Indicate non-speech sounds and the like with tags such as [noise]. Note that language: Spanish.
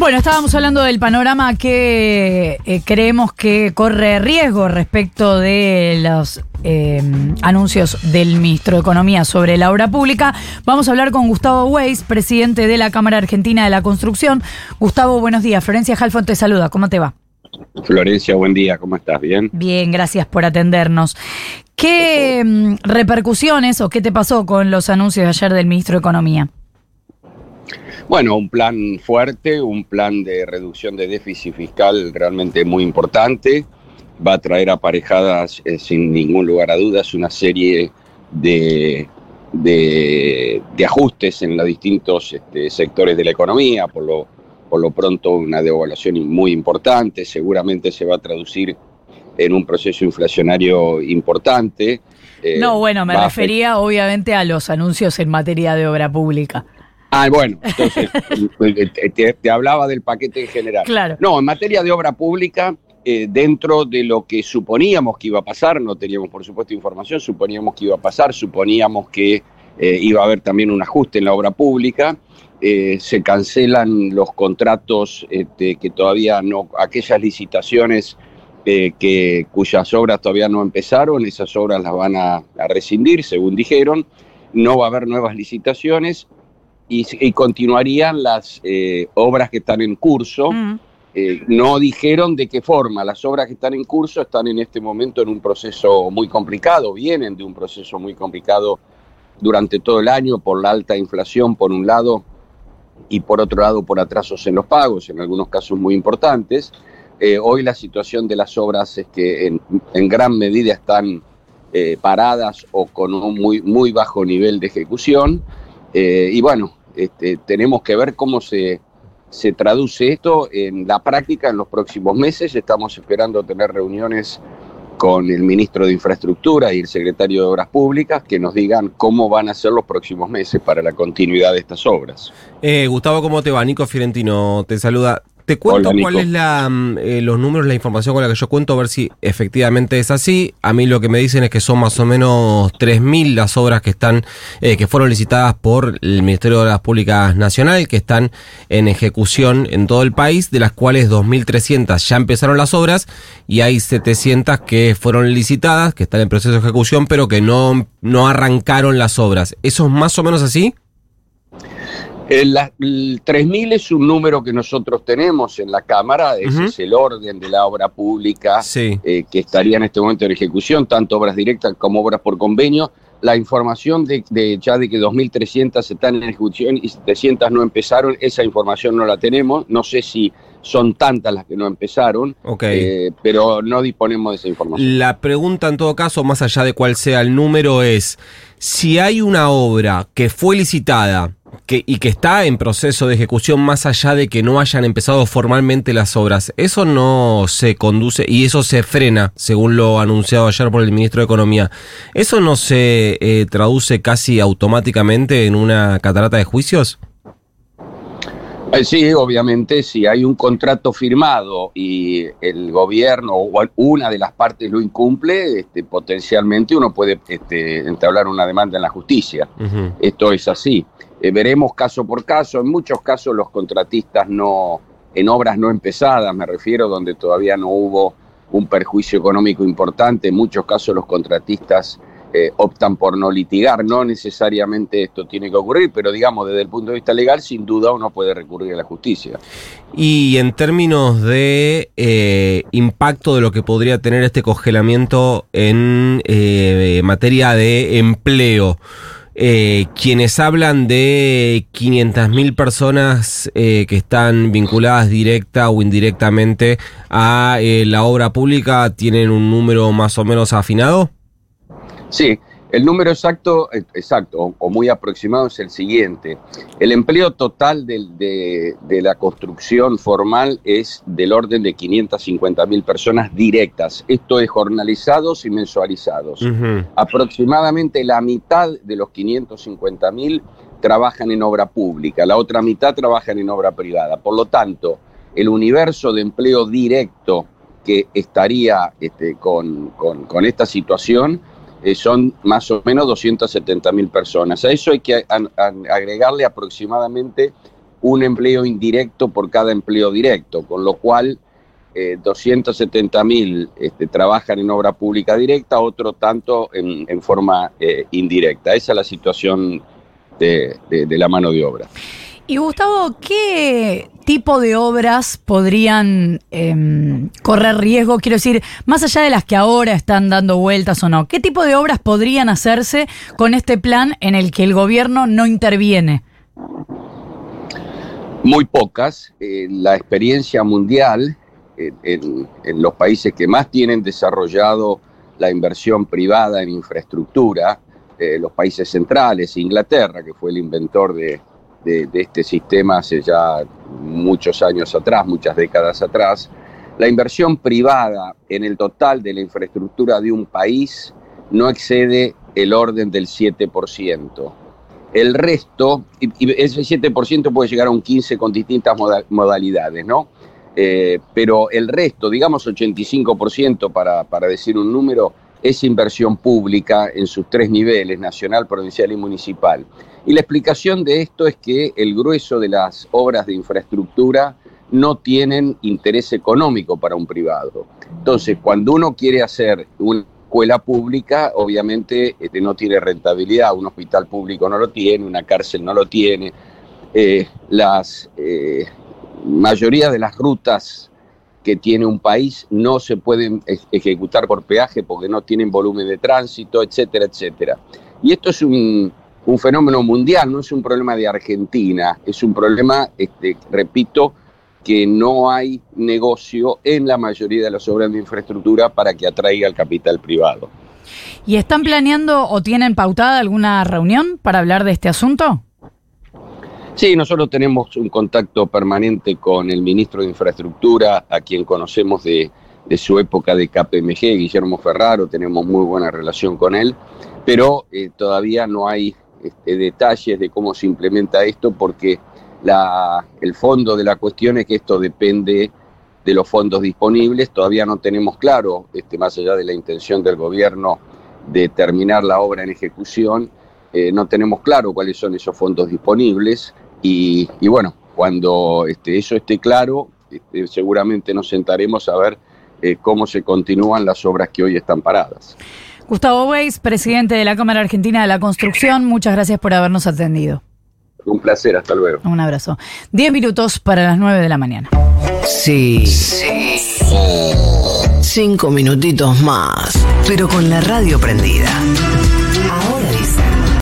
Bueno, estábamos hablando del panorama que eh, creemos que corre riesgo respecto de los eh, anuncios del ministro de Economía sobre la obra pública. Vamos a hablar con Gustavo Weiss, presidente de la Cámara Argentina de la Construcción. Gustavo, buenos días. Florencia Halfon te saluda. ¿Cómo te va? Florencia, buen día. ¿Cómo estás? ¿Bien? Bien, gracias por atendernos. ¿Qué mm, repercusiones o qué te pasó con los anuncios de ayer del ministro de Economía? Bueno, un plan fuerte, un plan de reducción de déficit fiscal realmente muy importante. Va a traer aparejadas, eh, sin ningún lugar a dudas, una serie de, de, ajustes en los distintos este, sectores de la economía. Por lo, por lo pronto, una devaluación muy importante. Seguramente se va a traducir en un proceso inflacionario importante. Eh, no, bueno, me refería obviamente a los anuncios en materia de obra pública. Ah, bueno, [laughs] entonces eh, te, hablaba del paquete en general. Claro. No, en materia de obra pública, eh, dentro de lo que suponíamos que iba a pasar, no teníamos por supuesto información, suponíamos que iba a pasar, suponíamos que eh, iba a haber también un ajuste en la obra pública. se cancelan los contratos este, que todavía no, aquellas licitaciones que, cuyas obras todavía no empezaron, esas obras las van a rescindir, según dijeron. No va a haber nuevas licitaciones y, continuarían las eh, obras que están en curso. Mm. Eh, no dijeron de qué forma. Las obras que están en curso están en este momento en un proceso muy complicado, vienen de un proceso muy complicado durante todo el año por la alta inflación, por un lado, y por otro lado por atrasos en los pagos, en algunos casos muy importantes. Eh, hoy la situación de las obras es que en, en gran medida están paradas o con un muy, muy bajo nivel de ejecución. y bueno, este, tenemos que ver cómo se, se traduce esto en la práctica en los próximos meses. Estamos esperando tener reuniones con el ministro de Infraestructura y el secretario de Obras Públicas que nos digan cómo van a ser los próximos meses para la continuidad de estas obras. Eh, Gustavo, ¿cómo te va? Nico Fiorentino te saluda. Te cuento cuál es la, mm, eh, los números, la información con la que yo cuento, a ver si efectivamente es así. A mí lo que me dicen es que son más o menos 3.000 las obras que están, eh, que fueron licitadas por el Ministerio de Obras Públicas Nacional, que están en ejecución en todo el país, de las cuales 2.300 ya empezaron las obras y hay 700 que fueron licitadas, que están en proceso de ejecución, pero que no, no arrancaron las obras. ¿Eso es más o menos así? El, 3.000 es un número que nosotros tenemos en la Cámara, ese es el orden de la obra pública eh, que estaría en este momento en ejecución, tanto obras directas como obras por convenio. La información de, ya de que 2.300 están en ejecución y 700 no empezaron, esa información no la tenemos. No sé si son tantas las que no empezaron, eh, pero no disponemos de esa información. La pregunta en todo caso, más allá de cuál sea el número, es si hay una obra que fue licitada, y que está en proceso de ejecución más allá de que no hayan empezado formalmente las obras. Eso no se conduce y eso se frena, según lo anunciado ayer por el ministro de Economía. ¿Eso no se eh, traduce casi automáticamente en una catarata de juicios? Eh, sí, obviamente, si hay un contrato firmado y el gobierno o una de las partes lo incumple, este, potencialmente uno puede este, entablar una demanda en la justicia. Esto es así. Eh, veremos caso por caso. En muchos casos los contratistas no, en obras no empezadas, me refiero, donde todavía no hubo un perjuicio económico importante, en muchos casos los contratistas eh, optan por no litigar. No necesariamente esto tiene que ocurrir, pero digamos, desde el punto de vista legal, sin duda uno puede recurrir a la justicia. Y en términos de eh, impacto de lo que podría tener este congelamiento en materia de empleo, eh, quienes hablan de 500.000 personas eh, que están vinculadas directa o indirectamente a eh, la obra pública, ¿tienen un número más o menos afinado? Sí, el número exacto, eh, exacto o muy aproximado es el siguiente. El empleo total de, la construcción formal es del orden de 550 mil personas directas. Esto es jornalizados y mensualizados. Aproximadamente la mitad de los 550 mil trabajan en obra pública, la otra mitad trabajan en obra privada. Por lo tanto, el universo de empleo directo que estaría este, con esta situación eh, son más o menos 270 mil personas. A eso hay que agregarle aproximadamente un empleo indirecto por cada empleo directo, con lo cual eh, 270 mil este, trabajan en obra pública directa, otro tanto en, forma eh, indirecta. Esa es la situación de, la mano de obra. Y Gustavo, ¿qué tipo de obras podrían em, correr riesgo? Quiero decir, más allá de las que ahora están dando vueltas o no, ¿qué tipo de obras podrían hacerse con este plan en el que el gobierno no interviene? Muy pocas. Eh, la experiencia mundial en, los países que más tienen desarrollado la inversión privada en infraestructura, eh, los países centrales, Inglaterra, que fue el inventor de, este sistema hace ya muchos años atrás, muchas décadas atrás, la inversión privada en el total de la infraestructura de un país no excede el orden del 7%. El resto, y ese 7% puede llegar a un 15% con distintas modalidades, ¿no? Eh, pero el resto, digamos 85% para, para decir un número, es inversión pública en sus tres niveles, nacional, provincial y municipal. Y la explicación de esto es que el grueso de las obras de infraestructura no tienen interés económico para un privado. Entonces, cuando uno quiere hacer una escuela pública, obviamente este, no tiene rentabilidad, un hospital público no lo tiene, una cárcel no lo tiene, eh, las, eh, mayoría de las rutas que tiene un país no se pueden ejecutar por peaje porque no tienen volumen de tránsito, etcétera, etcétera. Y esto es un, fenómeno mundial, no es un problema de Argentina, es un problema, este, repito, que no hay negocio en la mayoría de las obras de infraestructura para que atraiga el capital privado. ¿Y están planeando o tienen pautada alguna reunión para hablar de este asunto? Sí, nosotros tenemos un contacto permanente con el ministro de Infraestructura, a quien conocemos de, su época de KPMG, Guillermo Ferraro, tenemos muy buena relación con él, pero eh, todavía no hay este, detalles de cómo se implementa esto porque el fondo de la cuestión es que esto depende de los fondos disponibles, todavía no tenemos claro, este, más allá de la intención del gobierno de terminar la obra en ejecución, eh, no tenemos claro cuáles son esos fondos disponibles. Y, bueno, cuando este, eso esté claro, este, seguramente nos sentaremos a ver eh, cómo se continúan las obras que hoy están paradas. Gustavo Weiss, presidente de la Cámara Argentina de la Construcción, muchas gracias por habernos atendido. Un placer, hasta luego. Un abrazo. Diez minutos para las nueve de la mañana. Sí. Sí. Cinco minutitos más, pero con la radio prendida.